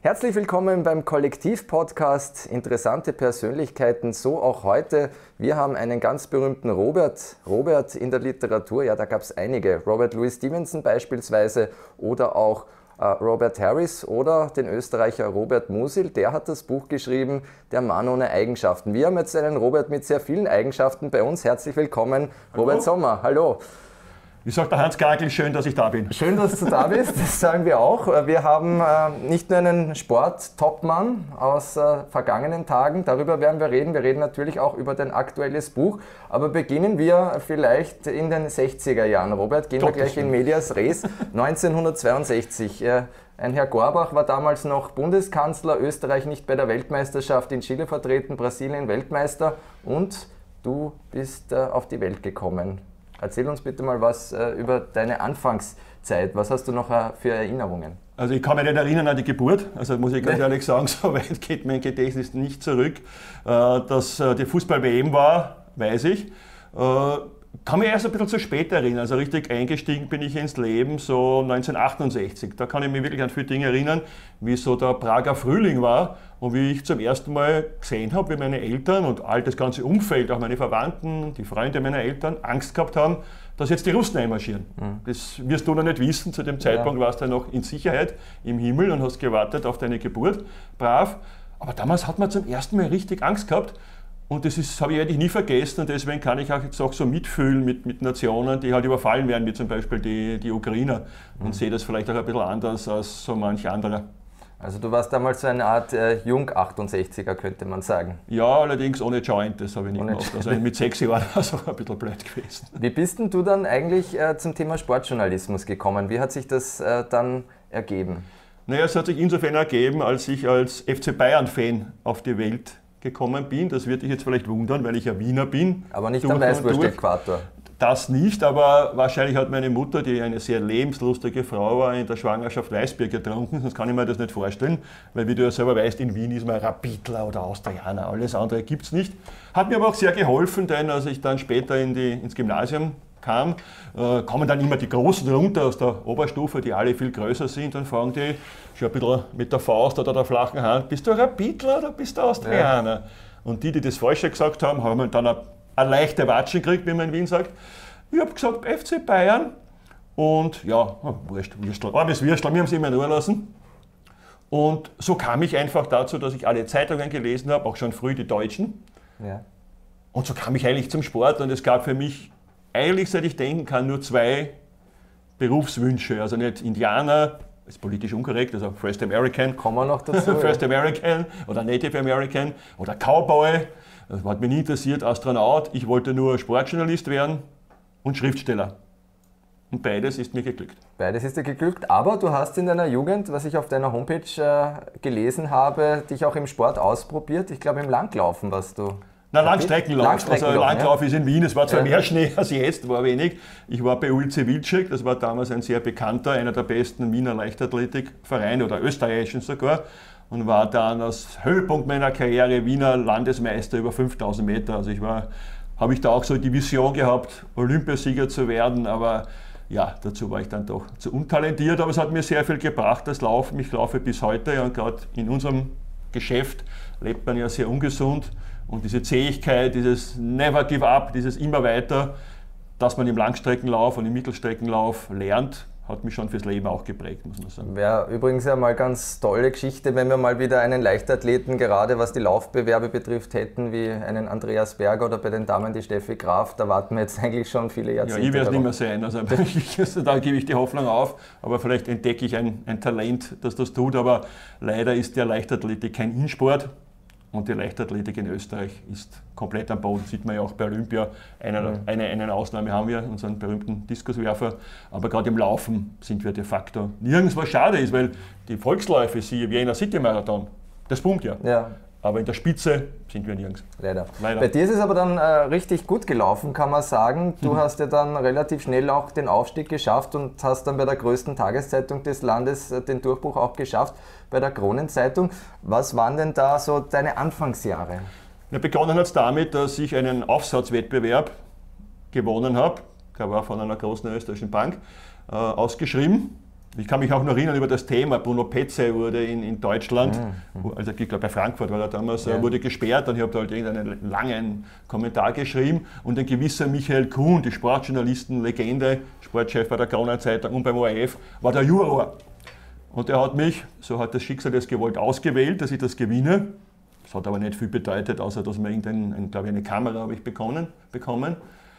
Herzlich willkommen beim Kollektiv-Podcast. Interessante Persönlichkeiten, so auch heute. Wir haben einen ganz berühmten Robert. Robert in der Literatur, ja, da gab es einige. Robert Louis Stevenson beispielsweise oder auch äh, Robert Harris oder den Österreicher Robert Musil. Der hat das Buch geschrieben, Der Mann ohne Eigenschaften. Wir haben jetzt einen Robert mit sehr vielen Eigenschaften bei uns. Herzlich willkommen, Hallo. Robert Sommer. Hallo. Wie sagt der Hans Gagel, schön, dass ich da bin. Schön, dass du da bist, das sagen wir auch. Wir haben äh, nicht nur einen Sport-Topmann aus äh, vergangenen Tagen, darüber werden wir reden. Wir reden natürlich auch über dein aktuelles Buch. Aber beginnen wir vielleicht in den 60er Jahren. Robert, gehen Doch, wir gleich in Medias Res. 1962. Äh, ein Herr Gorbach war damals noch Bundeskanzler, Österreich nicht bei der Weltmeisterschaft in Chile vertreten, Brasilien Weltmeister und du bist auf die Welt gekommen. Erzähl uns bitte mal was äh, über deine Anfangszeit. Was hast du noch äh, für Erinnerungen? Also ich kann mich nicht erinnern an die Geburt, also muss ich ganz ehrlich sagen, so weit geht mein Gedächtnis nicht zurück. Äh, dass die Fußball-WM war, weiß ich kann mich erst ein bisschen zu spät erinnern. Also richtig eingestiegen bin ich ins Leben so 1968. Da kann ich mich wirklich an viele Dinge erinnern, wie so der Prager Frühling war und wie ich zum ersten Mal gesehen habe, wie meine Eltern und all das ganze Umfeld, auch meine Verwandten, die Freunde meiner Eltern, Angst gehabt haben, dass jetzt die Russen einmarschieren. Mhm. Das wirst du noch nicht wissen. Zu dem Zeitpunkt ja. warst du noch in Sicherheit im Himmel und hast gewartet auf deine Geburt. Brav. Aber damals hat man zum ersten Mal richtig Angst gehabt. Und das habe ich eigentlich nie vergessen und deswegen kann ich auch jetzt auch so mitfühlen mit, mit Nationen, die halt überfallen werden, wie zum Beispiel die, die Ukrainer und mhm. sehe das vielleicht auch ein bisschen anders als so manch anderer. Also du warst damals so eine Art äh, Jung-68er, könnte man sagen. Ja, allerdings ohne Joint, das habe ich nicht ohne gemacht. Also mit sechs Jahren war es auch ein bisschen blöd gewesen. Wie bist denn du dann eigentlich äh, zum Thema Sportjournalismus gekommen? Wie hat sich das äh, dann ergeben? Naja, es hat sich insofern ergeben, als ich als FC Bayern-Fan auf die Welt gekommen bin. Das wird dich jetzt vielleicht wundern, weil ich ja Wiener bin. Aber nicht am Weißwurst-Äquator. Das nicht, aber wahrscheinlich hat meine Mutter, die eine sehr lebenslustige Frau war, in der Schwangerschaft Weißbier getrunken, sonst kann ich mir das nicht vorstellen, weil wie du ja selber weißt, in Wien ist man Rapidler oder Austrianer, alles andere gibt es nicht. Hat mir aber auch sehr geholfen, denn als ich dann später in die, ins Gymnasium kam, äh, kommen dann immer die Großen runter aus der Oberstufe, die alle viel größer sind, und fragen die schon ein bisschen mit der Faust oder der flachen Hand, bist du Rapidler oder bist du Austrianer? Ja. Und die, die das Falsche gesagt haben, haben dann eine, eine leichte Watsche gekriegt, wie man in Wien sagt. Ich habe gesagt, FC Bayern. Und ja, oh, wurscht, Würstel, armes Würstel, wir haben sie immer nur lassen. Und so kam ich einfach dazu, dass ich alle Zeitungen gelesen habe, auch schon früh die Deutschen. Ja. Und so kam ich eigentlich zum Sport und es gab für mich eigentlich, seit ich denken kann, nur zwei Berufswünsche. Also nicht Indianer, ist politisch unkorrekt, also First American. Kommen wir noch dazu. First American oder Native American oder Cowboy. Das hat mich nie interessiert, Astronaut. Ich wollte nur Sportjournalist werden und Schriftsteller. Und beides ist mir geglückt. Beides ist dir geglückt, aber du hast in deiner Jugend, was ich auf deiner Homepage äh, gelesen habe, dich auch im Sport ausprobiert. Ich glaube, im Langlaufen warst du. Na, Langstreckenlauf. Langstreckenlauf. Also Langlauf ja. ist in Wien, es war zwar ja. mehr Schnee als jetzt, war wenig. Ich war bei Ulze Wilczek, das war damals ein sehr bekannter, einer der besten Wiener Leichtathletikvereine oder österreichischen sogar und war dann als Höhepunkt meiner Karriere Wiener Landesmeister über 5000 Meter. Also ich war, habe ich da auch so die Vision gehabt, Olympiasieger zu werden, aber ja, dazu war ich dann doch zu untalentiert, aber es hat mir sehr viel gebracht, das Laufen. Ich laufe bis heute und gerade in unserem Geschäft lebt man ja sehr ungesund. Und diese Zähigkeit, dieses Never Give Up, dieses immer weiter, das man im Langstreckenlauf und im Mittelstreckenlauf lernt, hat mich schon fürs Leben auch geprägt, muss man sagen. Wäre übrigens ja mal ganz tolle Geschichte, wenn wir mal wieder einen Leichtathleten, gerade was die Laufbewerbe betrifft, hätten, wie einen Andreas Berger oder bei den Damen die Steffi Graf. Da warten wir jetzt eigentlich schon viele Jahrzehnte. Ja, ich werde es nicht mehr sein. Also, da gebe ich die Hoffnung auf, aber vielleicht entdecke ich ein, ein Talent, das das tut. Aber leider ist der Leichtathletik kein Insport. Und die Leichtathletik in Österreich ist komplett am Boden. Sieht man ja auch bei Olympia. Eine, eine, eine Ausnahme haben wir, unseren berühmten Diskuswerfer. Aber gerade im Laufen sind wir de facto nirgends, was schade ist, weil die Volksläufe, siehe Wiener City Marathon, das boomt ja. ja. Aber in der Spitze sind wir nirgends. Leider. Leider. Bei dir ist es aber dann äh, richtig gut gelaufen, kann man sagen. Du mhm. hast ja dann relativ schnell auch den Aufstieg geschafft und hast dann bei der größten Tageszeitung des Landes äh, den Durchbruch auch geschafft, bei der Kronenzeitung. Was waren denn da so deine Anfangsjahre? Ja, begonnen hat es damit, dass ich einen Aufsatzwettbewerb gewonnen habe. Der war von einer großen österreichischen Bank äh, ausgeschrieben Ich kann mich auch noch erinnern über das Thema, Bruno Petze wurde in, in Deutschland, mhm. also ich glaube bei Frankfurt war er damals, ja. wurde gesperrt und ich habe da halt irgendeinen langen Kommentar geschrieben und ein gewisser Michael Kuhn, die Sportjournalisten-Legende, Sportchef bei der Gauner Zeitung und beim ORF, war der Juror. Und er hat mich, so hat das Schicksal es gewollt, ausgewählt, dass ich das gewinne. Das hat aber nicht viel bedeutet, außer dass mir irgendein, glaube ich, eine Kamera habe ich bekommen, bekommen.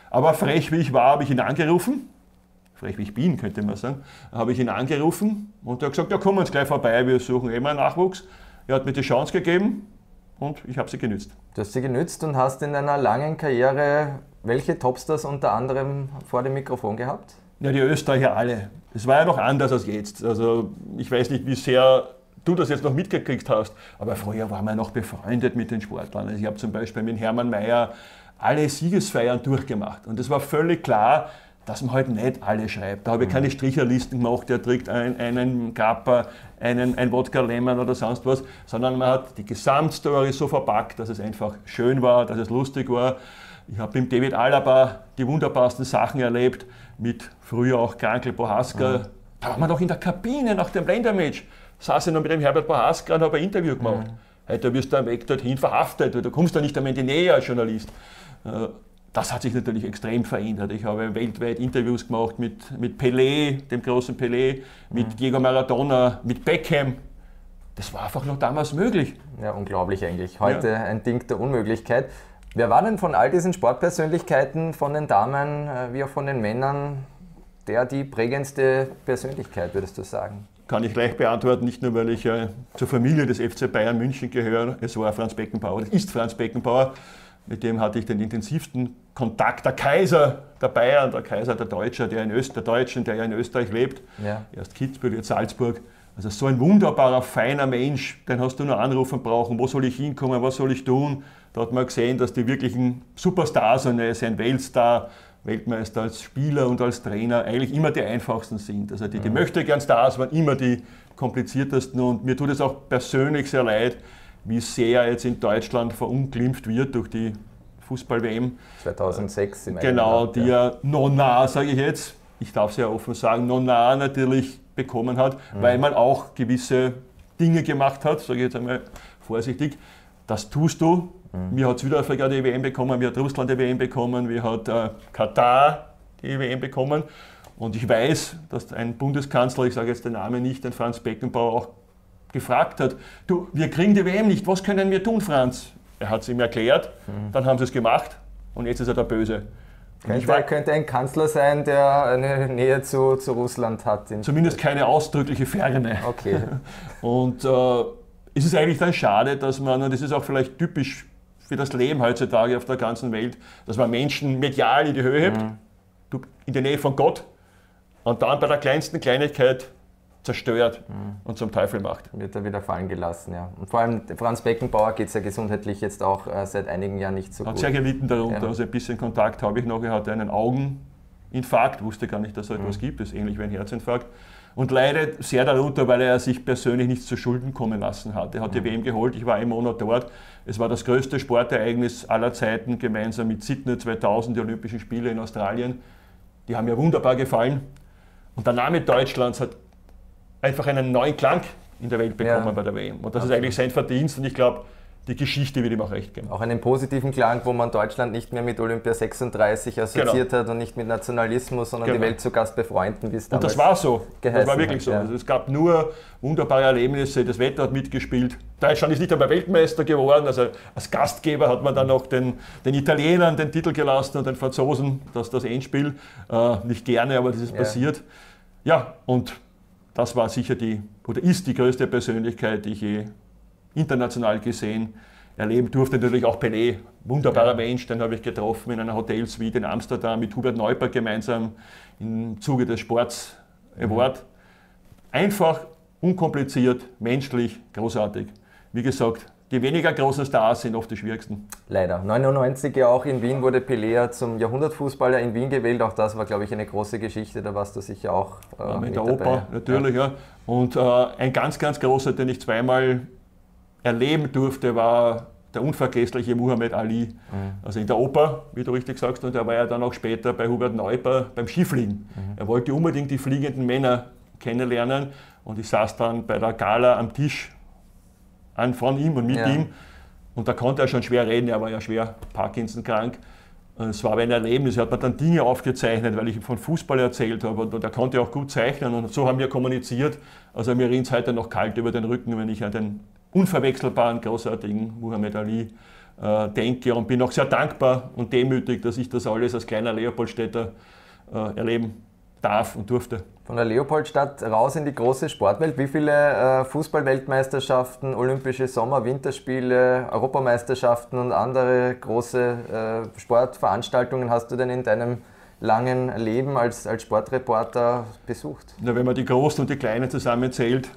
Aber frech wie ich war, habe ich ihn angerufen frech wie ich bin, könnte man sagen, habe ich ihn angerufen und er hat gesagt, ja, kommen uns gleich vorbei, wir suchen immer einen Nachwuchs. Er hat mir die Chance gegeben und ich habe sie genützt. Du hast sie genützt und hast in deiner langen Karriere welche Topstars unter anderem vor dem Mikrofon gehabt? Ja, die Österreicher alle. Es war ja noch anders als jetzt. Also ich weiß nicht, wie sehr du das jetzt noch mitgekriegt hast, aber früher waren wir noch befreundet mit den Sportlern. Also ich habe zum Beispiel mit Hermann Mayer alle Siegesfeiern durchgemacht und es war völlig klar, dass man halt nicht alle schreibt. Da habe ich keine mhm. Stricherlisten gemacht, der trägt einen, einen Kappa, einen, ein Wodka Lemon oder sonst was, sondern man hat die Gesamtstory so verpackt, dass es einfach schön war, dass es lustig war. Ich habe mit David Alaba die wunderbarsten Sachen erlebt, mit früher auch Krankel Bohaska. Mhm. Da waren wir noch in der Kabine nach dem Ländermatch. Saß ich noch mit dem Herbert Bohaska und habe ein Interview gemacht. Mhm. Heute wirst du am Weg dorthin verhaftet, du kommst da nicht einmal in die Nähe als Journalist. Das hat sich natürlich extrem verändert. Ich habe weltweit Interviews gemacht mit, mit Pelé, dem großen Pelé, mit mhm. Diego Maradona, mit Beckham. Das war einfach noch damals möglich. Ja, unglaublich eigentlich. Heute ja. ein Ding der Unmöglichkeit. Wer war denn von all diesen Sportpersönlichkeiten, von den Damen äh, wie auch von den Männern, der die prägendste Persönlichkeit, würdest du sagen? Kann ich gleich beantworten, nicht nur weil ich äh, zur Familie des FC Bayern München gehöre. Es war Franz Beckenbauer, das ist Franz Beckenbauer. Mit dem hatte ich den intensivsten Kontakt. Der Kaiser der Bayern, der Kaiser der Deutscher, der in Öst, der Deutschen, der ja in Österreich lebt. Ja. Erst Kitzbühel, jetzt Salzburg. Also so ein wunderbarer, feiner Mensch, den hast du nur anrufen brauchen. Wo soll ich hinkommen? Was soll ich tun? Da hat man gesehen, dass die wirklichen Superstars, und er ist ein Weltstar, Weltmeister als Spieler und als Trainer, eigentlich immer die einfachsten sind. Also die, die mhm. möchte gern Stars waren immer die kompliziertesten und mir tut es auch persönlich sehr leid, wie sehr jetzt in Deutschland verunglimpft wird durch die Fußball-WM. 2006 im Genau, die ja Nonna, sage ich jetzt, ich darf es ja offen sagen, Nonna natürlich bekommen hat, mhm. weil man auch gewisse Dinge gemacht hat, sage ich jetzt einmal vorsichtig. Das tust du. Mhm. Mir hat Südafrika die WM bekommen, mir hat Russland die WM bekommen, mir hat äh, Katar die WM bekommen. Und ich weiß, dass ein Bundeskanzler, ich sage jetzt den Namen nicht, ein Franz Beckenbauer auch gefragt hat, du, wir kriegen die WM nicht, was können wir tun, Franz? Er hat es ihm erklärt, mhm. dann haben sie es gemacht und jetzt ist er der Böse. Könnte, war, könnte, ein Kanzler sein, der eine Nähe zu, zu Russland hat. Zumindest keine ausdrückliche Ferne. Okay. Und äh, ist es eigentlich dann schade, dass man, und das ist auch vielleicht typisch für das Leben heutzutage auf der ganzen Welt, dass man Menschen medial in die Höhe hebt, mhm. in der Nähe von Gott, und dann bei der kleinsten Kleinigkeit zerstört mhm. und zum Teufel macht. Wird er wieder fallen gelassen, ja. Und vor allem Franz Beckenbauer geht es ja gesundheitlich jetzt auch äh, seit einigen Jahren nicht so hat gut. Hat sehr gelitten darunter, ja. also ein bisschen Kontakt habe ich noch. Er hatte einen Augeninfarkt, wusste gar nicht, dass es so etwas mhm. gibt, das ist ähnlich wie ein Herzinfarkt. Und leidet sehr darunter, weil er sich persönlich nichts zu Schulden kommen lassen hat. Er hat die mhm. WM geholt, ich war einen Monat dort. Es war das größte Sportereignis aller Zeiten, gemeinsam mit Sydney 2000, die Olympischen Spiele in Australien. Die haben mir wunderbar gefallen. Und der Name Deutschlands hat einfach einen neuen Klang in der Welt bekommen ja. bei der WM. Und das Absolut. ist eigentlich sein Verdienst und ich glaube, die Geschichte wird ihm auch recht geben. Auch einen positiven Klang, wo man Deutschland nicht mehr mit Olympia 36 assoziiert genau. hat und nicht mit Nationalismus, sondern genau. die Welt zu Gast befreunden, wie es Und das war so. Das war wirklich hat, so. Ja. Also es gab nur wunderbare Erlebnisse, das Wetter hat mitgespielt. Deutschland ist nicht einmal Weltmeister geworden, also als Gastgeber hat man dann noch den, den Italienern den Titel gelassen und den Franzosen das, das Endspiel. Äh, nicht gerne, aber das ist ja. passiert. Ja, und das war sicher die, oder ist die größte Persönlichkeit, die ich je international gesehen erleben durfte. Natürlich auch Pelé, wunderbarer. Mensch, den habe ich getroffen in einer Hotelsuite in Amsterdam mit Hubert Neuper gemeinsam im Zuge des Sports Award. Mhm. Einfach, unkompliziert, menschlich, großartig. Wie gesagt, die weniger großen Stars sind oft die schwierigsten. Leider. 99 ja auch in Wien wurde Pelé zum Jahrhundertfußballer in Wien gewählt. Auch das war, glaube ich, eine große Geschichte. Da warst du sicher auch äh, ja, mit, mit der dabei. Oper, natürlich, ja. ja. Und äh, ein ganz, ganz großer, den ich zweimal erleben durfte, war der unvergessliche Muhammad Ali. Mhm. Also in der Oper, wie du richtig sagst, und er war ja dann auch später bei Hubert Neuper beim Skifliegen. Mhm. Er wollte unbedingt die fliegenden Männer kennenlernen. Und ich saß dann bei der Gala am Tisch an von ihm und mit ja. ihm. Und da konnte er schon schwer reden, er war ja schwer Parkinson krank. Es war aber ein Erlebnis, er hat mir dann Dinge aufgezeichnet, weil ich ihm von Fußball erzählt habe und er konnte auch gut zeichnen und so haben wir kommuniziert. Also mir rinnt es heute noch kalt über den Rücken, wenn ich an den unverwechselbaren, großartigen Muhammad Ali äh, denke und bin auch sehr dankbar und demütig, dass ich das alles als kleiner Leopoldstädter äh, erleben darf und durfte. Von der Leopoldstadt raus in die große Sportwelt. Wie viele äh, Fußballweltmeisterschaften, Olympische Sommer-, Winterspiele, Europameisterschaften und andere große äh, Sportveranstaltungen hast du denn in deinem langen Leben als, als Sportreporter besucht? Na, wenn man die Großen und die Kleinen zusammenzählt,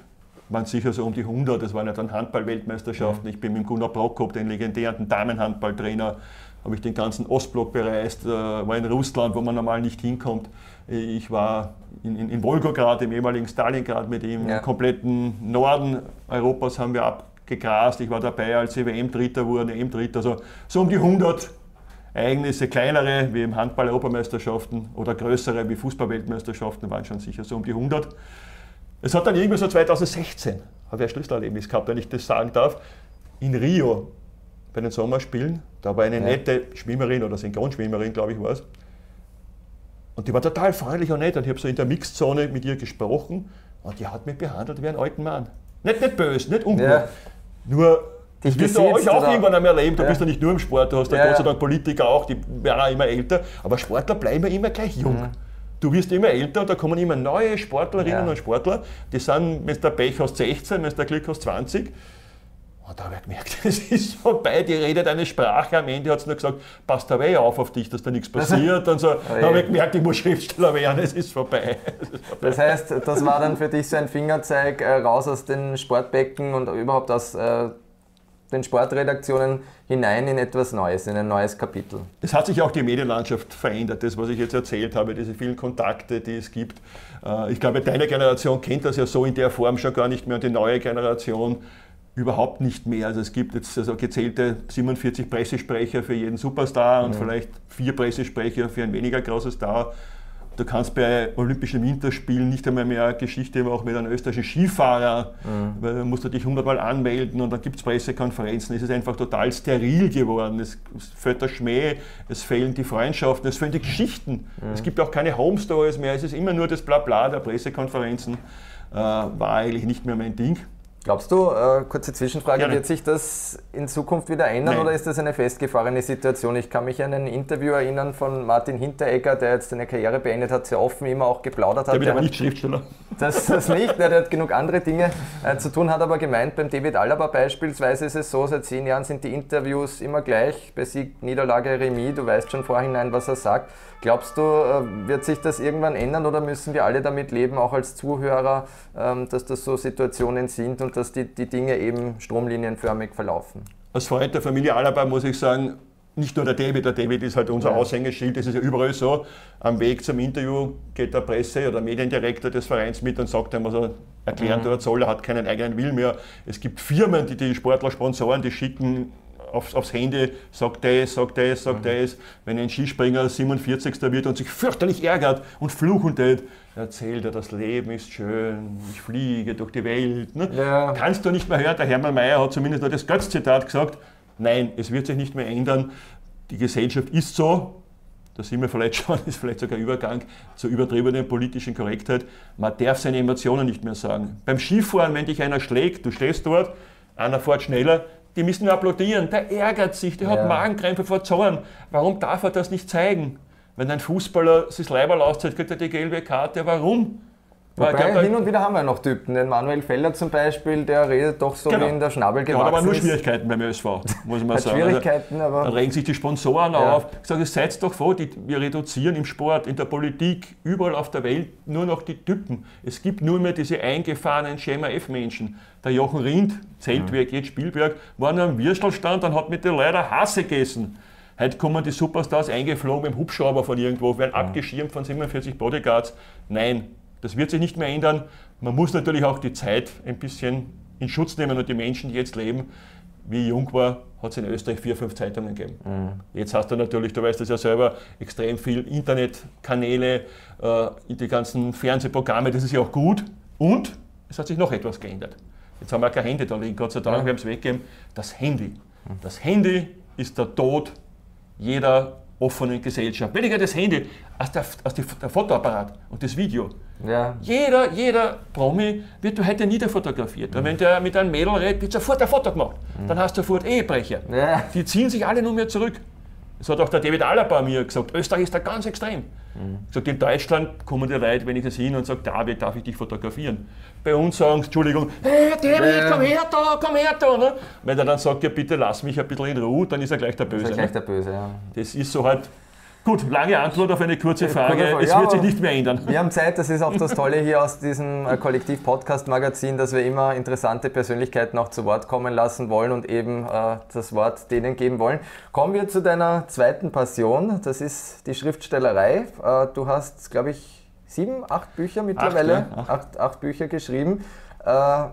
waren sicher so um die 100. Das waren ja dann Handball-Weltmeisterschaften. Ich bin mit Gunnar Prokop, den legendären Damenhandballtrainer, habe ich den ganzen Ostblock bereist, äh, war in Russland, wo man normal nicht hinkommt. Ich war in, in, in Wolgograd, im ehemaligen Stalingrad mit ihm, ja. im kompletten Norden Europas haben wir abgegrast. Ich war dabei, als sie WM-Dritter wurden, EM-Dritter, also so um die 100 Ereignisse, kleinere wie im Handball-Europameisterschaften oder größere wie Fußball-Weltmeisterschaften waren schon sicher so um die 100. Es hat dann irgendwie so 2016, habe ich ein Schlüsselerlebnis gehabt, wenn ich das sagen darf, in Rio bei den Sommerspielen. Da war eine ja. nette Schwimmerin oder Synchronschwimmerin, glaube ich, war es. Und die war total freundlich und nett. Und ich habe so in der Mixzone mit ihr gesprochen und die hat mich behandelt wie einen alten Mann. Nicht, nicht böse, nicht ungut. Ja. Nur, das wirst du euch auch irgendwann einmal erleben. Du ja. bist ja nicht nur im Sport, du hast ja, Gott sei Dank Politiker auch, die werden auch immer älter. Aber Sportler bleiben immer gleich jung. Mhm. Du wirst immer älter und da kommen immer neue Sportlerinnen und Sportler. Die sind, wenn du Pech hast, 16, wenn du Glück hast, 20. Und da habe ich gemerkt, es ist vorbei, die redet eine Sprache, am Ende hat sie nur gesagt, passt aber eh auf auf dich, dass da nichts passiert. Und so oh da habe ich gemerkt, ich muss Schriftsteller werden, es ist vorbei. Das heißt, das war dann für dich so ein Fingerzeig äh, raus aus den Sportbecken und überhaupt aus äh, den Sportredaktionen hinein in etwas Neues, in ein neues Kapitel. Es hat sich auch die Medienlandschaft verändert, das, was ich jetzt erzählt habe, diese vielen Kontakte, die es gibt. Äh, ich glaube, deine Generation kennt das ja so in der Form schon gar nicht mehr und die neue Generation überhaupt nicht mehr. Also es gibt jetzt also gezählte 47 Pressesprecher für jeden Superstar und vielleicht vier Pressesprecher für ein weniger großes Star. Du kannst bei Olympischen Winterspielen nicht einmal mehr Geschichte auch mit einem österreichischen Skifahrer, mhm. weil musst du dich hundertmal anmelden und dann gibt es Pressekonferenzen. Es ist einfach total steril geworden. Es, fällt der Schmäh, es fehlen die Freundschaften, es fehlen die Geschichten. Mhm. Es gibt auch keine Home Stories mehr. Es ist immer nur das Blabla der Pressekonferenzen. Äh, war eigentlich nicht mehr mein Ding. Glaubst du, äh, kurze Zwischenfrage, Gerne. wird sich das in Zukunft wieder ändern Nein. oder ist das eine festgefahrene Situation? Ich kann mich an ein Interview erinnern von Martin Hinteregger, der jetzt seine Karriere beendet hat, sehr offen immer auch geplaudert hat. Der wird aber nicht Schriftsteller. Das, das nicht, der hat genug andere Dinge äh, zu tun, hat aber gemeint, beim David Alaba beispielsweise ist es so, seit zehn Jahren sind die Interviews immer gleich, bei Sieg, Niederlage, Remis, du weißt schon vorhinein, was er sagt. Glaubst du, äh, wird sich das irgendwann ändern oder müssen wir alle damit leben, auch als Zuhörer, ähm, dass das so Situationen sind und dass die, die Dinge eben stromlinienförmig verlaufen? Als Freund der Familie Alaba muss ich sagen, nicht nur der David, der David ist halt unser ja. Aushängeschild, das ist ja überall so. Am Weg zum Interview geht der Presse- oder Mediendirektor des Vereins mit und sagt ihm, was er erklären mhm. dort soll, er hat keinen eigenen Willen mehr. Es gibt Firmen, die die Sportler sponsoren, die schicken aufs, aufs Handy, sagt das, sagt das, sagt mhm. das. Wenn ein Skispringer 47. wird und sich fürchterlich ärgert und fluchend tät, erzählt er, das Leben ist schön, ich fliege durch die Welt. Ne? Ja. Kannst du nicht mehr hören, der Hermann Mayer hat zumindest nur das Götz-Zitat gesagt, nein, es wird sich nicht mehr ändern, die Gesellschaft ist so, da sind wir vielleicht schon, ist vielleicht sogar Übergang zur übertriebenen politischen Korrektheit, man darf seine Emotionen nicht mehr sagen. Beim Skifahren, wenn dich einer schlägt, du stehst dort, einer fährt schneller, die müssen applaudieren. Der ärgert sich, der ja. hat Magenkrämpfe vor Zorn. Warum darf er das nicht zeigen? Wenn ein Fußballer sich Leiberl auszieht, kriegt er die gelbe Karte. Warum? Wobei, glaub, hin und wieder haben wir noch Typen. Den Manuel Feller zum Beispiel, der redet doch so genau. wie in der Schnabel gewachsen Hat aber nur Schwierigkeiten beim ÖSV, muss man sagen. Schwierigkeiten, also, aber... Dann regen sich die Sponsoren ja. auf. Ich sage, seid doch froh, die, wir reduzieren im Sport, in der Politik, überall auf der Welt nur noch die Typen. Es gibt nur mehr diese eingefahrenen Schema-F-Menschen. Der Jochen Rindt, Zeltwerk, mhm. jetzt Spielberg, war nur am Würstelstand und hat mit den Leuten Hasse gegessen. Heute kommen die Superstars eingeflogen im Hubschrauber von irgendwo, werden mhm. abgeschirmt von 47 Bodyguards. Nein, das wird sich nicht mehr ändern. Man muss natürlich auch die Zeit ein bisschen in Schutz nehmen und die Menschen, die jetzt leben, wie ich jung war, hat es in Österreich vier, fünf Zeitungen gegeben. Mhm. Jetzt hast du natürlich, du weißt das ja selber, extrem viel Internetkanäle, äh, die ganzen Fernsehprogramme, das ist ja auch gut. Und es hat sich noch etwas geändert. Jetzt haben wir kein Handy da liegen, Gott sei Dank, ja. wir haben es weggegeben. Das Handy. Das Handy ist der Tod jeder offenen Gesellschaft. Weniger das Handy als der, als der Fotoapparat und das Video. Ja. Jeder, jeder Promi wird heute niederfotografiert. Mhm. Und wenn der mit einem Mädel redet, wird sofort ein Foto gemacht. Mhm. Dann hast du sofort Ehebrecher. Ja. Die ziehen sich alle nur mehr zurück. Das hat auch der David Alaba mir gesagt. Österreich ist da ganz extrem. Mhm. Gesagt, in Deutschland kommen die Leute, wenn ich das hin und sage, David, darf ich dich fotografieren? Bei uns sagen sie, Entschuldigung, hey David, komm her da, komm her da. Ne? Wenn er dann sagt, ja bitte lass mich ein bisschen in Ruhe, dann ist er gleich der Böse. Ist gleich ne? der Böse, ja. Das ist so halt Gut, lange Antwort auf eine kurze Frage. Es wird sich nicht mehr ändern. Wir haben Zeit, das ist auch das Tolle hier aus diesem äh, Kollektiv-Podcast-Magazin, dass wir immer interessante Persönlichkeiten auch zu Wort kommen lassen wollen und eben äh, das Wort denen geben wollen. Kommen wir zu deiner zweiten Passion, das ist die Schriftstellerei. Äh, du hast, glaube ich, sieben, acht Bücher mittlerweile, acht, ja, acht. Acht, acht Bücher geschrieben. Äh,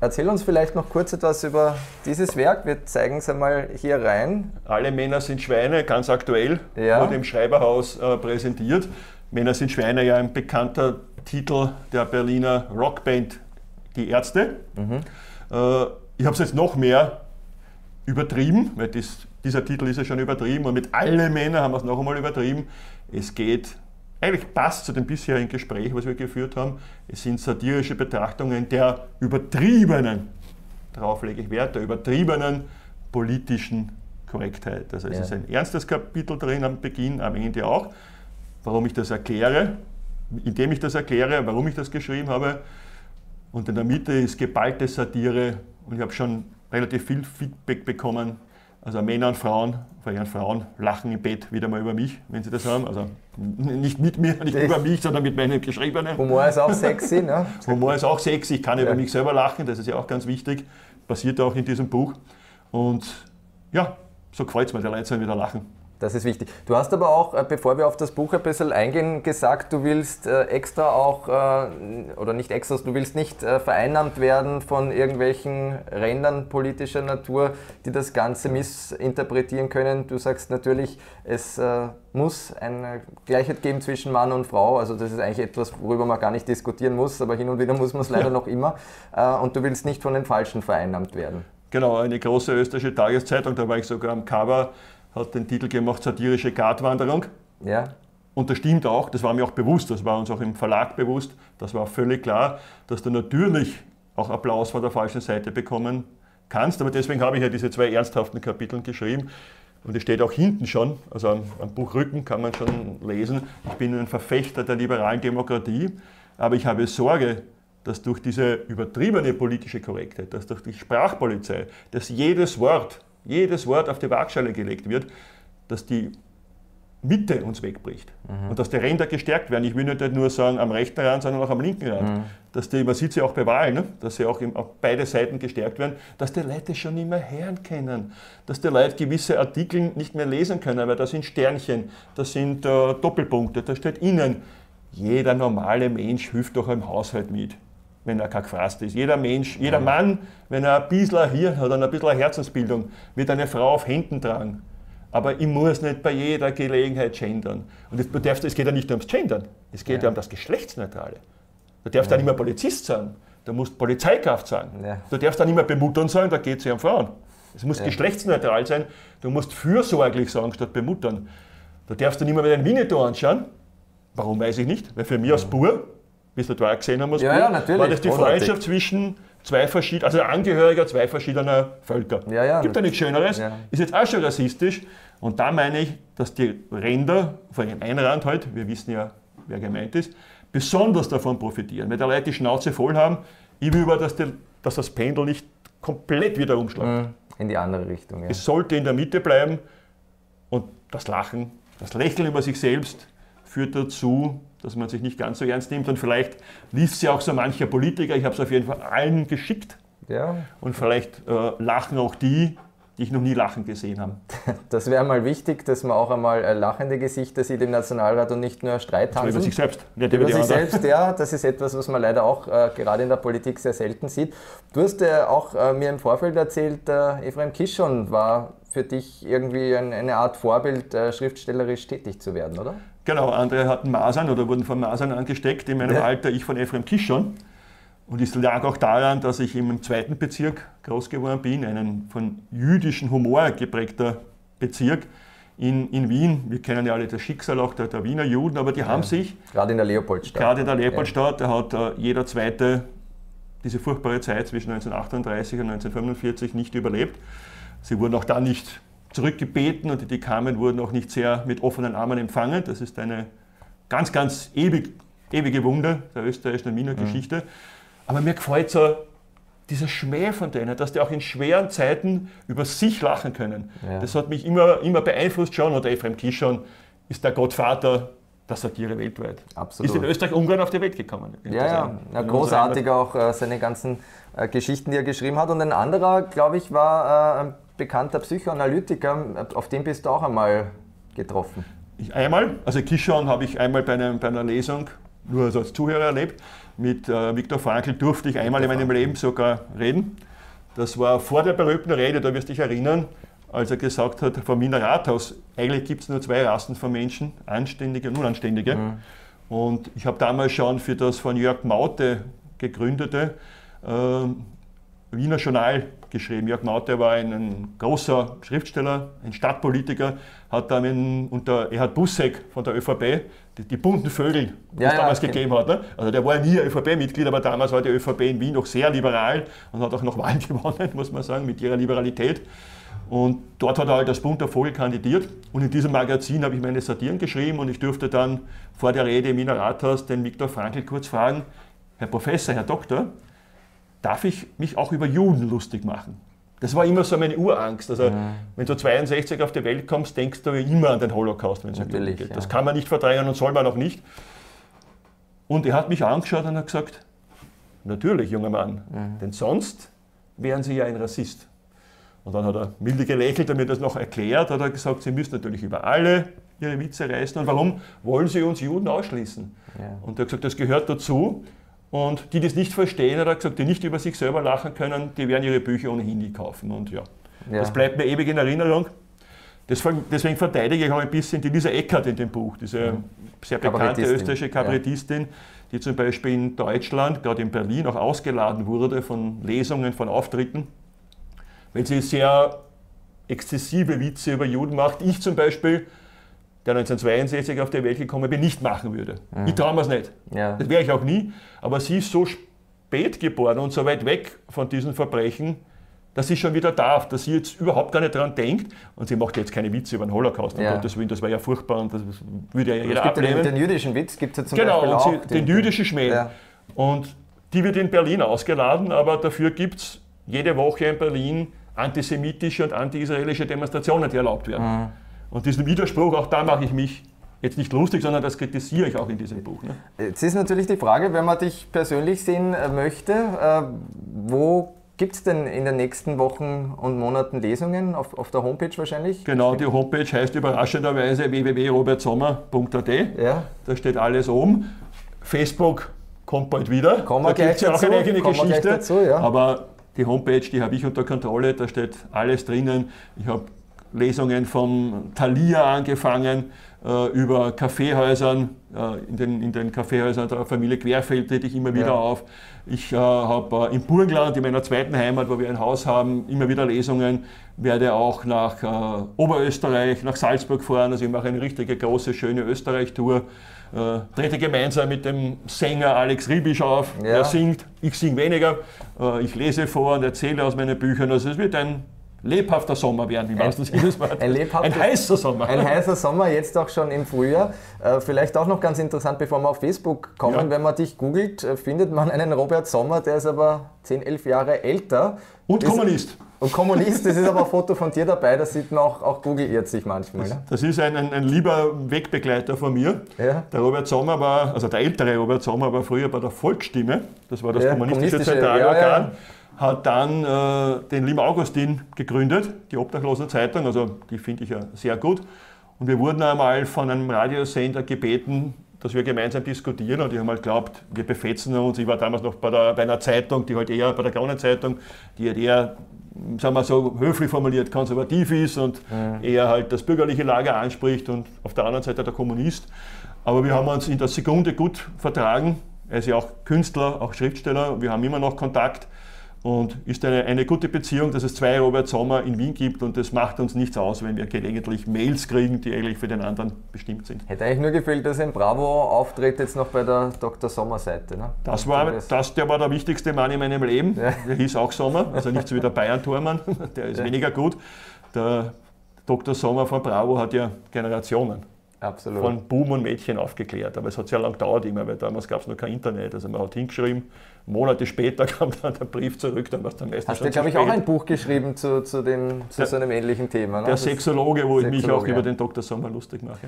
Erzähl uns vielleicht noch kurz etwas über dieses Werk. Wir zeigen es einmal hier rein. Alle Männer sind Schweine, ganz aktuell, ja. wurde im Schreiberhaus äh, präsentiert. Männer sind Schweine, ja ein bekannter Titel der Berliner Rockband Die Ärzte. Mhm. Äh, ich habe es jetzt noch mehr übertrieben, weil das, dieser Titel ist ja schon übertrieben und mit alle Männer haben wir es noch einmal übertrieben. Es geht eigentlich passt zu dem bisherigen Gespräch, was wir geführt haben. Es sind satirische Betrachtungen der übertriebenen, darauf lege ich Wert, der übertriebenen politischen Korrektheit. Also es ja. ist ein ernstes Kapitel drin am Beginn, am Ende auch. Warum ich das erkläre, indem ich das erkläre, warum ich das geschrieben habe. Und in der Mitte ist geballte Satire und ich habe schon relativ viel Feedback bekommen also Männer und Frauen, vor allem Frauen, lachen im Bett wieder mal über mich, wenn sie das haben. Also nicht mit mir, nicht das über mich, sondern mit meinem Geschriebenen. Humor ist auch sexy, ne? Humor ist auch sexy. Ich kann ja. über mich selber lachen, das ist ja auch ganz wichtig. Passiert auch in diesem Buch. Und ja, so gefällt es mir, die Leute sollen wieder lachen. Das ist wichtig. Du hast aber auch, äh, bevor wir auf das Buch ein bisschen eingehen, gesagt, du willst äh, extra auch, äh, oder nicht extra, du willst nicht vereinnahmt werden von irgendwelchen Rändern politischer Natur, die das Ganze missinterpretieren können. Du sagst natürlich, es muss eine Gleichheit geben zwischen Mann und Frau. Also das ist eigentlich etwas, worüber man gar nicht diskutieren muss, aber hin und wieder muss man es leider ja. noch immer. Und du willst nicht von den Falschen vereinnahmt werden. Genau, eine große österreichische Tageszeitung, da war ich sogar am Cover hat den Titel gemacht Satirische Gratwanderung. Ja. Und das stimmt auch, das war mir auch bewusst, das war uns auch im Verlag bewusst, das war völlig klar, dass du natürlich auch Applaus von der falschen Seite bekommen kannst. Aber deswegen habe ich ja diese zwei ernsthaften Kapitel geschrieben. Und es steht auch hinten schon, also am, am Buchrücken kann man schon lesen, ich bin ein Verfechter der liberalen Demokratie, aber ich habe Sorge, dass durch diese übertriebene politische Korrektheit, dass durch die Sprachpolizei, dass jedes Wort jedes Wort auf die Waagschale gelegt wird, dass die Mitte uns wegbricht mhm. und dass die Ränder gestärkt werden. Ich will nicht nur sagen am rechten Rand, sondern auch am linken Rand. Mhm. Dass die, man sieht sie auch bei Wahlen, ne? dass sie auch im, auf beide Seiten gestärkt werden, dass die Leute schon nicht mehr hören können, dass die Leute gewisse Artikel nicht mehr lesen können, weil da sind Sternchen, da sind äh, Doppelpunkte, da steht innen. Jeder normale Mensch hilft doch im Haushalt mit wenn er kein gefasst ist. Jeder Mensch, jeder Mann, wenn er ein bisschen Hirn hat und ein bisschen Herzensbildung, wird eine Frau auf Händen tragen. Aber ich muss nicht bei jeder Gelegenheit gendern. Und es, darfst, es geht ja nicht nur ums Gendern, es geht ja, ja um das Geschlechtsneutrale. Du darfst ja. nicht mehr Polizist sagen, du musst Polizeikraft sagen. Ja. Du darfst dann nicht mehr bemuttern sagen, da geht es ja um Frauen. Es muss ja. geschlechtsneutral sein, du musst fürsorglich sagen statt bemuttern. Du darfst dann nicht mehr mit einem Winnetou anschauen. Warum weiß ich nicht, weil für mich als Bur wie du da gesehen haben, ja, ja, natürlich. war das die Freundschaft zwischen zwei verschiedenen, also Angehöriger zwei verschiedener Völker. Ja, ja, Gibt ja nichts Schöneres, ja. ist jetzt auch schon rassistisch. Und da meine ich, dass die Ränder, vor allem ein Rand halt, wir wissen ja, wer gemeint ist, besonders davon profitieren. Weil die Leute die Schnauze voll haben, ich will aber, dass, die, dass das Pendel nicht komplett wieder umschlägt. In die andere Richtung. Ja. Es sollte in der Mitte bleiben und das Lachen, das Lächeln über sich selbst führt dazu, dass man sich nicht ganz so ernst nimmt und vielleicht liest sie auch so mancher Politiker, ich habe es auf jeden Fall allen geschickt ja. und vielleicht äh, lachen auch die die ich noch nie lachen gesehen habe. Das wäre mal wichtig, dass man auch einmal äh, lachende Gesichter sieht im Nationalrat und nicht nur Streithanseln. über sich selbst. Nicht über, über sich selbst, ja. Das ist etwas, was man leider auch äh, gerade in der Politik sehr selten sieht. Du hast äh, auch äh, mir im Vorfeld erzählt, äh, Ephraim Kishon war für dich irgendwie ein, eine Art Vorbild, äh, schriftstellerisch tätig zu werden, oder? Genau, andere hatten Masern oder wurden von Masern angesteckt. In meinem ja. Alter, ich von Ephraim Kishon. Und es lag auch daran, dass ich im zweiten Bezirk groß geworden bin, einen von jüdischem Humor geprägter Bezirk in, in Wien. Wir kennen ja alle das Schicksal auch der, der Wiener Juden, aber die ja. haben sich. Gerade in der Leopoldstadt. Gerade in der Leopoldstadt, da hat uh, jeder Zweite diese furchtbare Zeit zwischen 1938 und 1945 nicht überlebt. Sie wurden auch dann nicht zurückgebeten und die kamen wurden auch nicht sehr mit offenen Armen empfangen. Das ist eine ganz, ganz ewig, ewige Wunde der österreichischen Wiener mhm. Aber mir gefällt so dieser Schmäh von denen, dass die auch in schweren Zeiten über sich lachen können. Ja. Das hat mich immer, immer beeinflusst schon. Und Ephraim Kishon ist der Gottvater der Satire weltweit. Absolut. Ist in Österreich-Ungarn auf die Welt gekommen. Ja, ja. ja großartig auch äh, seine ganzen äh, Geschichten, die er geschrieben hat. Und ein anderer, glaube ich, war äh, ein bekannter Psychoanalytiker. Auf den bist du auch einmal getroffen. Ich einmal, also Kishon habe ich einmal bei, einem, bei einer Lesung nur als Zuhörer erlebt. Mit äh, Viktor Frankl durfte ich einmal in meinem Leben sogar reden. Das war vor der berühmten Rede, da wirst du dich erinnern, als er gesagt hat, vom Wiener Rathaus, eigentlich gibt es nur zwei Rassen von Menschen, Anständige und Unanständige. Mhm. Und ich habe damals schon für das von Jörg Maute gegründete äh, Wiener Journal geschrieben. Jörg Maute war ein, ein, großer Schriftsteller, ein Stadtpolitiker, hat dann unter Erhard Busseck von der ÖVP die, die bunten Vögel, die ja, es damals ja, gegeben hat. Ne? Also der war nie ÖVP-Mitglied, aber damals war die ÖVP in Wien noch sehr liberal und hat auch noch Wahlen gewonnen, muss man sagen, mit ihrer Liberalität. Und dort hat er halt als bunter Vogel kandidiert. Und in diesem Magazin habe ich meine Satiren geschrieben und ich durfte dann vor der Rede im Wiener Rathaus den Viktor Frankl kurz fragen, Herr Professor, Herr Doktor, darf ich mich auch über Juden lustig machen? Das war immer so meine Urangst. Also, ja. wenn du 62 auf die Welt kommst, denkst du immer an den Holocaust, wenn es um Juden geht. Das kann man nicht verdrängen und soll man auch nicht. Und er hat mich angeschaut und hat gesagt, natürlich, junger Mann, ja. denn sonst wären Sie ja ein Rassist. Und dann hat er milde gelächelt und mir das noch erklärt, hat er gesagt, Sie müssen natürlich über alle Ihre Witze reißen. Und warum wollen Sie uns Juden ausschließen? Ja. Und er hat gesagt, das gehört dazu. Und die, die das nicht verstehen, hat er gesagt, die nicht über sich selber lachen können, die werden ihre Bücher ohnehin nie kaufen. Und ja, ja. das bleibt mir ewig in Erinnerung. Deswegen verteidige ich auch ein bisschen die Lisa Eckert in dem Buch, diese sehr bekannte österreichische Kabarettistin, ja. die zum Beispiel in Deutschland, gerade in Berlin, auch ausgeladen wurde von Lesungen, von Auftritten, weil sie sehr exzessive Witze über Juden macht. Ich zum Beispiel der 1962 auf die Welt gekommen bin, nicht machen würde. Mhm. Ich traue mir es nicht. Ja. Das wäre ich auch nie. Aber sie ist so spät geboren und so weit weg von diesen Verbrechen, dass sie schon wieder darf, dass sie jetzt überhaupt gar nicht daran denkt. Und sie macht jetzt keine Witze über den Holocaust, um ja. Gottes Willen, das war ja furchtbar und das würde ja jeder ablehnen. Den, den jüdischen Witz gibt es ja zum genau, Beispiel auch. Genau, den, den jüdischen Schmäh. Ja. Und die wird in Berlin ausgeladen, aber dafür gibt es jede Woche in Berlin antisemitische und anti-israelische Demonstrationen, die erlaubt werden. Mhm. Und diesen Widerspruch, auch da mache ich mich jetzt nicht lustig, sondern das kritisiere ich auch in diesem Buch. Ne? Jetzt ist natürlich die Frage, wenn man dich persönlich sehen äh, möchte, äh, wo Gibt es denn in den nächsten Wochen und Monaten Lesungen auf, auf der Homepage wahrscheinlich? Genau, die Homepage heißt überraschenderweise www.robertsommer.at. Ja. Da steht alles oben. Facebook kommt bald wieder. Kommen da gibt es ja auch eine eigene Kommen Geschichte. Dazu, ja. Aber die Homepage, die habe ich unter Kontrolle, da steht alles drinnen. Ich habe Lesungen vom Thalia angefangen, äh, über Kaffeehäusern, äh, in, den, in den Kaffeehäusern der Familie Querfeld trete ich immer wieder ja. auf. Ich äh, habe äh, im Burgenland, in meiner zweiten Heimat, wo wir ein Haus haben, immer wieder Lesungen, werde auch nach äh, Oberösterreich, nach Salzburg fahren, also ich mache eine richtige große, schöne Österreich-Tour. Äh, trete gemeinsam mit dem Sänger Alex Ribisch auf. Ja. Er singt, ich singe weniger. ich lese vor und erzähle aus meinen Büchern. Also es wird ein lebhafter Sommer werden, wie meinst du das Wort? Ein, ein heißer Sommer. Ein heißer Sommer, jetzt auch schon im Frühjahr. Äh, vielleicht auch noch ganz interessant, bevor wir auf Facebook kommen, ja. wenn man dich googelt, äh, findet man einen Robert Sommer, der ist aber 10, 11 Jahre älter. Und ist, Kommunist. Und Kommunist, das ist aber ein Foto von dir dabei, da sieht man auch, auch Google irrt sich manchmal. Ne? Das, ist ein, ein, ein, lieber Wegbegleiter von mir. Ja. Der Robert Sommer war, also der ältere Robert Sommer war früher bei der Volksstimme, das war das ja, kommunistische Zentralorgan. Ja, hat dann äh, den Lim Augustin gegründet, die Obdachlosenzeitung, also die finde ich ja sehr gut. Und wir wurden einmal von einem Radiosender gebeten, dass wir gemeinsam diskutieren und ich habe mal geglaubt, wir befetzen uns. Ich war damals noch bei, der, bei einer Zeitung, die halt eher, bei der Kronenzeitung, die halt eher, sagen wir so höflich formuliert, konservativ ist und ja. eher halt das bürgerliche Lager anspricht und auf der anderen Seite der Kommunist. Aber wir haben uns in der Sekunde gut vertragen. Er ist ja auch Künstler, auch Schriftsteller. Wir haben immer noch Kontakt. Und ist eine, eine gute Beziehung, dass es zwei Robert Sommer in Wien gibt und das macht uns nichts aus, wenn wir gelegentlich Mails kriegen, die eigentlich für den anderen bestimmt sind. Hätte eigentlich nur gefehlt, dass ein Bravo auftritt jetzt noch bei der Dr. Sommer Seite. Ne? Das war, das, der war der wichtigste Mann in meinem Leben. Ja. Der hieß auch Sommer, also nicht so wie der Bayern-Tormann, der ist ja. weniger gut. Der Dr. Sommer von Bravo hat ja Generationen Absolut. von Buben und Mädchen aufgeklärt. Aber es hat sehr lange gedauert immer, weil damals gab es noch kein Internet. Also man hat hingeschrieben, Monate später kam dann der Brief zurück, dann war es dann meistens Hast du, glaube ich, auch ein Buch geschrieben zu, zu, dem, zu der, so einem ähnlichen Thema? Ne? Der Sexologe, wo Sexologe, ich mich auch ja. über den Dr. Sommer lustig mache.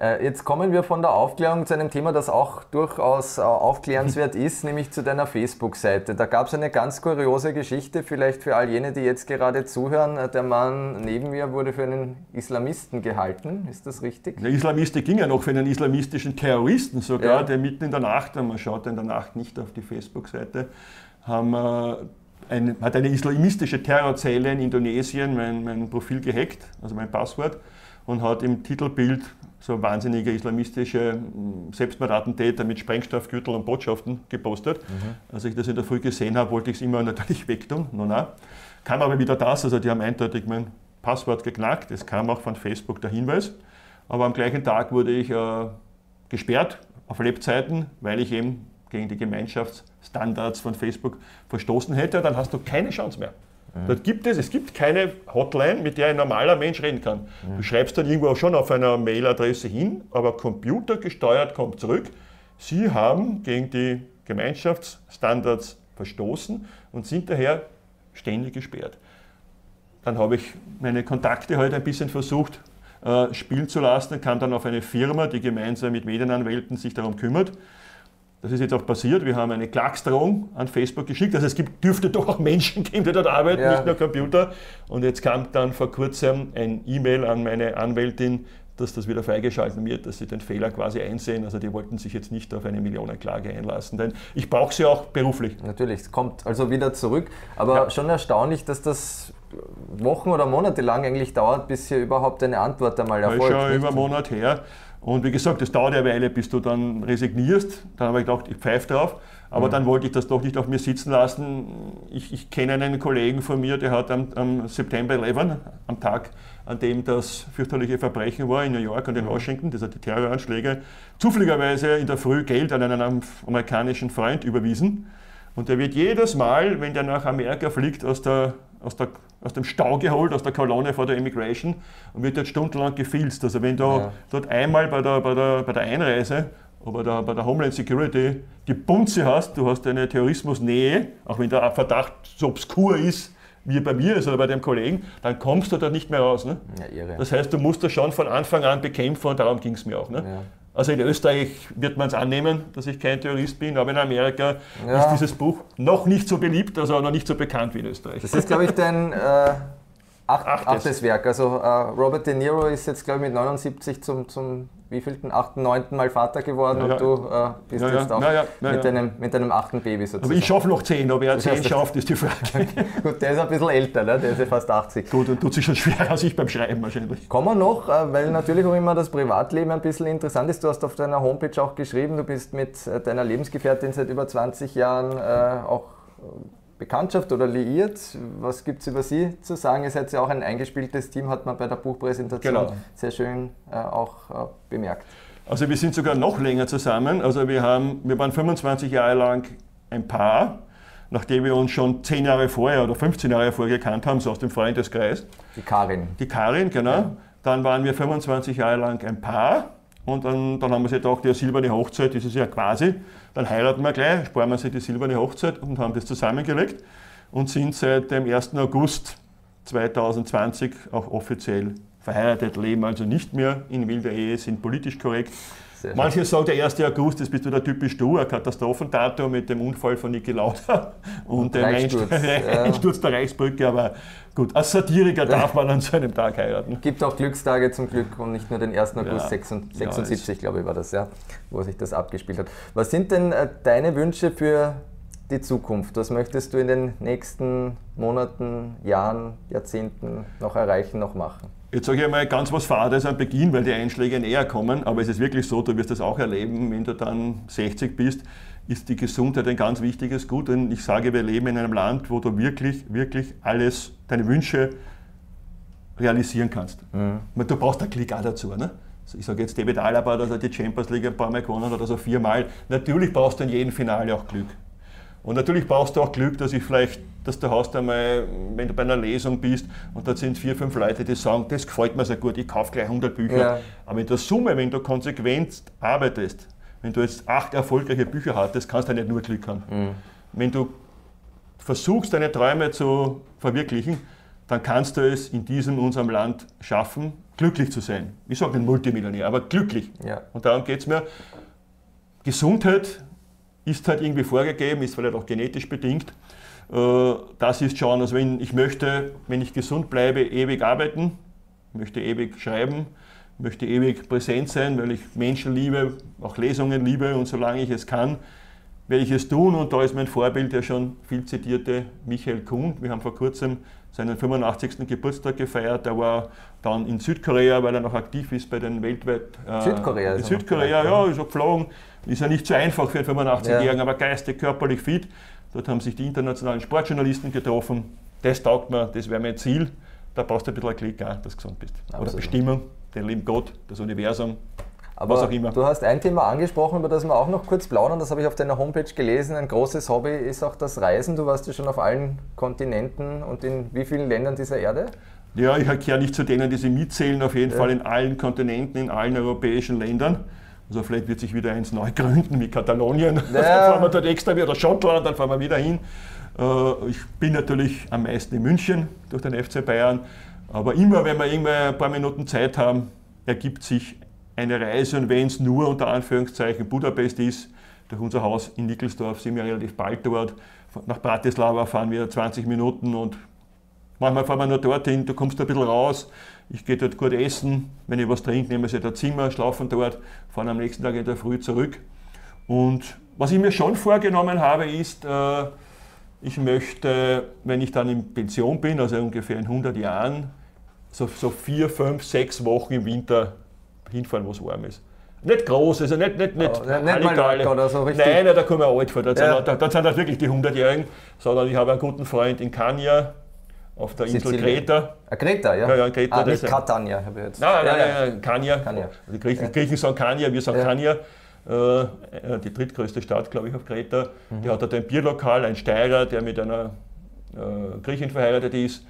Äh, jetzt kommen wir von der Aufklärung zu einem Thema, das auch durchaus äh, aufklärenswert ist, nämlich zu deiner Facebook-Seite. Da gab es eine ganz kuriose Geschichte, vielleicht für all jene, die jetzt gerade zuhören. Äh, der Mann neben mir wurde für einen Islamisten gehalten, ist das richtig? Der Islamist ging ja noch für einen islamistischen Terroristen sogar, ja. der mitten in der Nacht, man schaut in der Nacht nicht auf die Facebook-Seite, Seite, haben ein, hat eine islamistische Terrorzelle in Indonesien mein, mein Profil gehackt, also mein Passwort, und hat im Titelbild so wahnsinnige islamistische hm, Selbstmordattentäter mit Sprengstoffgürtel und Botschaften gepostet. Mhm. Als ich das in der Früh gesehen habe, wollte ich es immer natürlich wegtun. No, na. Kam aber wieder das, also die haben eindeutig mein Passwort geknackt. Es kam auch von Facebook der Hinweis. Aber am gleichen Tag wurde ich äh, gesperrt auf Lebzeiten, weil ich eben gegen die Gemeinschaftsstandards von Facebook verstoßen hätte, dann hast du keine Chance mehr. Mhm. Dort gibt es, es gibt keine Hotline, mit der ein normaler Mensch reden kann. Mhm. Du schreibst dann irgendwo auch schon auf einer Mailadresse hin, aber computergesteuert kommt zurück. Sie haben gegen die Gemeinschaftsstandards verstoßen und sind daher ständig gesperrt. Dann habe ich meine Kontakte heute ein bisschen versucht äh, spielen zu lassen, kam dann auf eine Firma, die gemeinsam mit Medienanwälten sich darum kümmert. Das ist jetzt auch passiert. Wir haben eine Klagsdrohung an Facebook geschickt. Also es gibt, dürfte doch auch Menschen geben, die dort arbeiten, ja. nicht nur Computer. Und jetzt kam dann vor kurzem ein E-Mail an meine Anwältin, dass das wieder freigeschalten wird, dass sie den Fehler quasi einsehen. Also die wollten sich jetzt nicht auf eine Millionenklage einlassen, denn ich brauche sie auch beruflich. Natürlich, es kommt also wieder zurück. Aber ja. schon erstaunlich, dass das Wochen oder Monate lang eigentlich dauert, bis hier überhaupt eine Antwort einmal erfolgt. Ja, schon über einen Monat her. Und wie gesagt, das dauert eine Weile, bis du dann resignierst. Dann habe ich gedacht, ich pfeife drauf. Aber mhm. dann wollte ich das doch nicht auf mir sitzen lassen. Ich, ich kenne einen Kollegen von mir, der hat am, am, September 11, am Tag, an dem das fürchterliche Verbrechen war in New York und in. Washington, das hat die Terroranschläge, zufälligerweise in der Früh Geld an einen amerikanischen Freund überwiesen. Und der wird jedes Mal, wenn der nach Amerika fliegt, aus der aus, der, aus dem Stau geholt, aus der Kolonne vor der Immigration und wird dort stundenlang gefilzt. Also wenn du ja. dort einmal bei der, bei der, bei der Einreise oder bei der, bei der Homeland Security die Bunze hast, du hast eine Terrorismusnähe, auch wenn der Verdacht so obskur ist, wie bei mir ist oder bei dem Kollegen, dann kommst du da nicht mehr raus. Ne? Ja, das heißt, du musst das schon von Anfang an bekämpfen und darum ging es mir auch. Ne? Ja. Also in Österreich wird man es annehmen, dass ich kein Terrorist bin, aber in Amerika ja. ist dieses Buch noch nicht so beliebt, also noch nicht so bekannt wie in Österreich. Das ist, glaube ich, dein äh, acht, achtes. achtes Werk. Also äh, Robert De Niro ist jetzt, glaube ich, mit 79 zum, zum wievielten, achten, neunten Mal Vater geworden ja, und du äh, bist ja, jetzt auch ja, mit, deinem, mit deinem achten Baby sozusagen. Aber ich schaffe noch zehn, ob er zehn schafft, ist die Frage. Gut, der ist ein bisschen älter, ne? der ist ja fast 80. Gut, und tut sich schon schwerer als ich beim Schreiben wahrscheinlich. Kommen wir noch, äh, weil natürlich auch immer das Privatleben ein bisschen interessant ist. Du hast auf deiner Homepage auch geschrieben, du bist mit äh, deiner Lebensgefährtin seit über 20 Jahren äh, auch Bekanntschaft oder liiert. Was gibt es über Sie zu sagen? Ihr seid ja auch ein eingespieltes Team, hat man bei der Buchpräsentation genau. sehr schön äh, auch äh, bemerkt. Also wir sind sogar noch länger zusammen. Also wir, haben, wir waren 25 Jahre lang ein Paar, nachdem wir uns schon 10 Jahre vorher oder 15 Jahre vorher gekannt haben, so aus dem Freundeskreis. Die Karin. Die Karin, genau. Ja. Dann waren wir 25 Jahre lang ein Paar und dann, dann haben wir sich gedacht, ja, silberne Hochzeit ist es ja quasi. Dann heiraten wir gleich, sparen wir sich die silberne Hochzeit und haben das zusammengelegt und sind seit dem 1. August 2020 auch offiziell verheiratet, leben also nicht mehr in wilder Ehe, sind politisch korrekt Manche sagen, der 1. August, das bist du der typisch du, ein Katastrophendatum mit dem Unfall von Niki Lauda und, und dem Einsturz, Einsturz der Reichsbrücke, aber gut, als Satiriker darf man an so einem Tag heiraten. Gibt auch Glückstage zum Glück und nicht nur den 1. August ja. 76, ja, glaube ich, war das, ja, wo sich das abgespielt hat. Was sind denn äh, deine Wünsche für die Zukunft? Was möchtest du in den nächsten Monaten, Jahren, Jahrzehnten noch erreichen, noch machen? Jetzt sage ich einmal ganz was Fades am Beginn, weil die Einschläge näher kommen, aber es ist wirklich so, du wirst das auch erleben, wenn du dann 60 bist, ist die Gesundheit ein ganz wichtiges Gut. Und ich sage, wir leben in einem Land, wo du wirklich, wirklich alles, deine Wünsche realisieren kannst. Mhm. Du brauchst einen Klick auch dazu. Ne? Ich sage jetzt David Alaba, dass er die Champions League ein paar Mal gewonnen hat oder so viermal. Natürlich brauchst du in jedem Finale auch Glück. Und natürlich brauchst du auch Glück, dass ich vielleicht, dass du hast einmal, wenn du bei einer Lesung bist und da sind vier, fünf Leute, die sagen, das gefällt mir sehr gut, ich kaufe gleich 100 Bücher. Ja. Aber in der Summe, wenn du konsequent arbeitest, wenn du jetzt acht erfolgreiche Bücher hattest, kannst du nicht nur Glück haben. Mhm. Wenn du versuchst, deine Träume zu verwirklichen, dann kannst du es in diesem unserem Land schaffen, glücklich zu sein. Ich sage nicht Multimillionär, aber glücklich. Ja. Und darum geht es mir. Gesundheit ist halt irgendwie vorgegeben, ist vielleicht auch genetisch bedingt. Äh, das ist schon, also wenn ich möchte, wenn ich gesund bleibe, ewig arbeiten, möchte ewig schreiben, möchte ewig präsent sein, weil ich Menschen liebe, auch Lesungen liebe und solange ich es kann, werde ich es tun. Und da ist mein Vorbild der schon viel zitierte Michael Kuhn. Wir haben vor kurzem seinen 85. Geburtstag gefeiert. Er war dann in Südkorea, weil er noch aktiv ist bei den weltweit. Äh, Südkorea, in Südkorea, ja, ist er geflogen. Ist ja nicht so einfach für einen 85-Jährigen, ja. aber geistig, körperlich fit. Dort haben sich die internationalen Sportjournalisten getroffen. Das taugt mir, das wäre mein Ziel. Da brauchst du ein bisschen einen Klick, dass du gesund bist. Absolut. Oder Bestimmung, den lieben Gott, das Universum, aber was auch immer. Du hast ein Thema angesprochen, über das wir auch noch kurz plaudern, das habe ich auf deiner Homepage gelesen. Ein großes Hobby ist auch das Reisen. Du warst ja schon auf allen Kontinenten und in wie vielen Ländern dieser Erde? Ja, ich gehöre nicht zu denen, die sie mitzählen, auf jeden ja. Fall in allen Kontinenten, in allen europäischen Ländern. Also vielleicht wird sich wieder eins neu gründen wie Katalonien. Ja. dann fahren wir dort extra wieder Schottland, dann fahren wir wieder hin. Äh, ich bin natürlich am meisten in München durch den FC Bayern. Aber immer, wenn wir irgendwie ein paar Minuten Zeit haben, ergibt sich eine Reise und wenn es nur unter Anführungszeichen Budapest ist, durch unser Haus in Nickelsdorf sind wir relativ bald dort. Nach Bratislava fahren wir 20 Minuten und manchmal fahren wir nur dorthin, du kommst ein bisschen raus. Ich gehe dort gut essen, wenn ich was trinke, nehme ich ein Zimmer, schlafen dort, fahren am nächsten Tag in der Früh zurück. Und was ich mir schon vorgenommen habe, ist, äh, ich möchte, wenn ich dann in Pension bin, also ungefähr in 100 Jahren, so, so vier, fünf, sechs Wochen im Winter hinfahren, wo es warm ist. Nicht groß, also nicht, nicht, nicht, oh, nicht Mallorca oder so richtig. Nein, da kommen wir alt vor. Dort, ja. sind, da, sind das wirklich die 100-Jährigen, sondern ich habe einen guten Freund in Kania, auf der Insel Kreta. Ah, Kreta, ja? Ja, ja Kreta. Ah, nicht Catania, habe ich jetzt. Nein, nein, ja, nein, Kania. Kania. Die Griechen, Griechen sagen Kania, wir sagen Kania. Äh, äh, die drittgrößte Stadt, glaube ich, auf Kreta. Mhm. Die hat dort ein Bierlokal, ein Steirer, der mit einer äh, Griechin verheiratet ist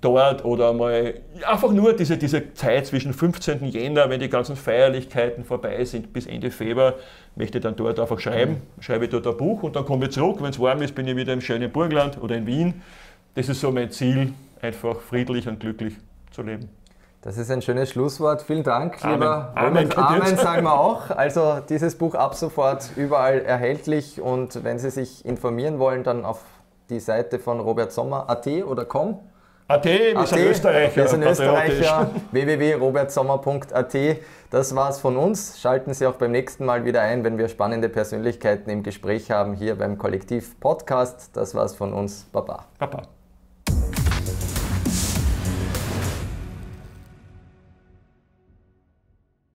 dort oder mal einfach nur diese, diese Zeit zwischen 15. Jänner, wenn die ganzen Feierlichkeiten vorbei sind, bis Ende Februar, möchte ich dann dort einfach schreiben. Mhm. Schreibe ich dort ein Buch und dann komme ich zurück. Wenn es warm ist, bin ich wieder im schönen Burgenland oder in Wien. Das ist so mein Ziel, einfach friedlich und glücklich zu leben. Das ist ein schönes Schlusswort. Vielen Dank, Amen. lieber Amen, Amen sagen wir auch. Also dieses Buch ab sofort überall erhältlich und wenn Sie sich informieren wollen, dann auf die Seite von Robert Sommer AT oder com. AT, wir AT, sind Österreicher. Wir sind Österreicher. www.robertsommer.at. Das war's von uns. Schalten Sie auch beim nächsten Mal wieder ein, wenn wir spannende Persönlichkeiten im Gespräch haben, hier beim Kollektiv Podcast. Das war's von uns. Baba. Baba.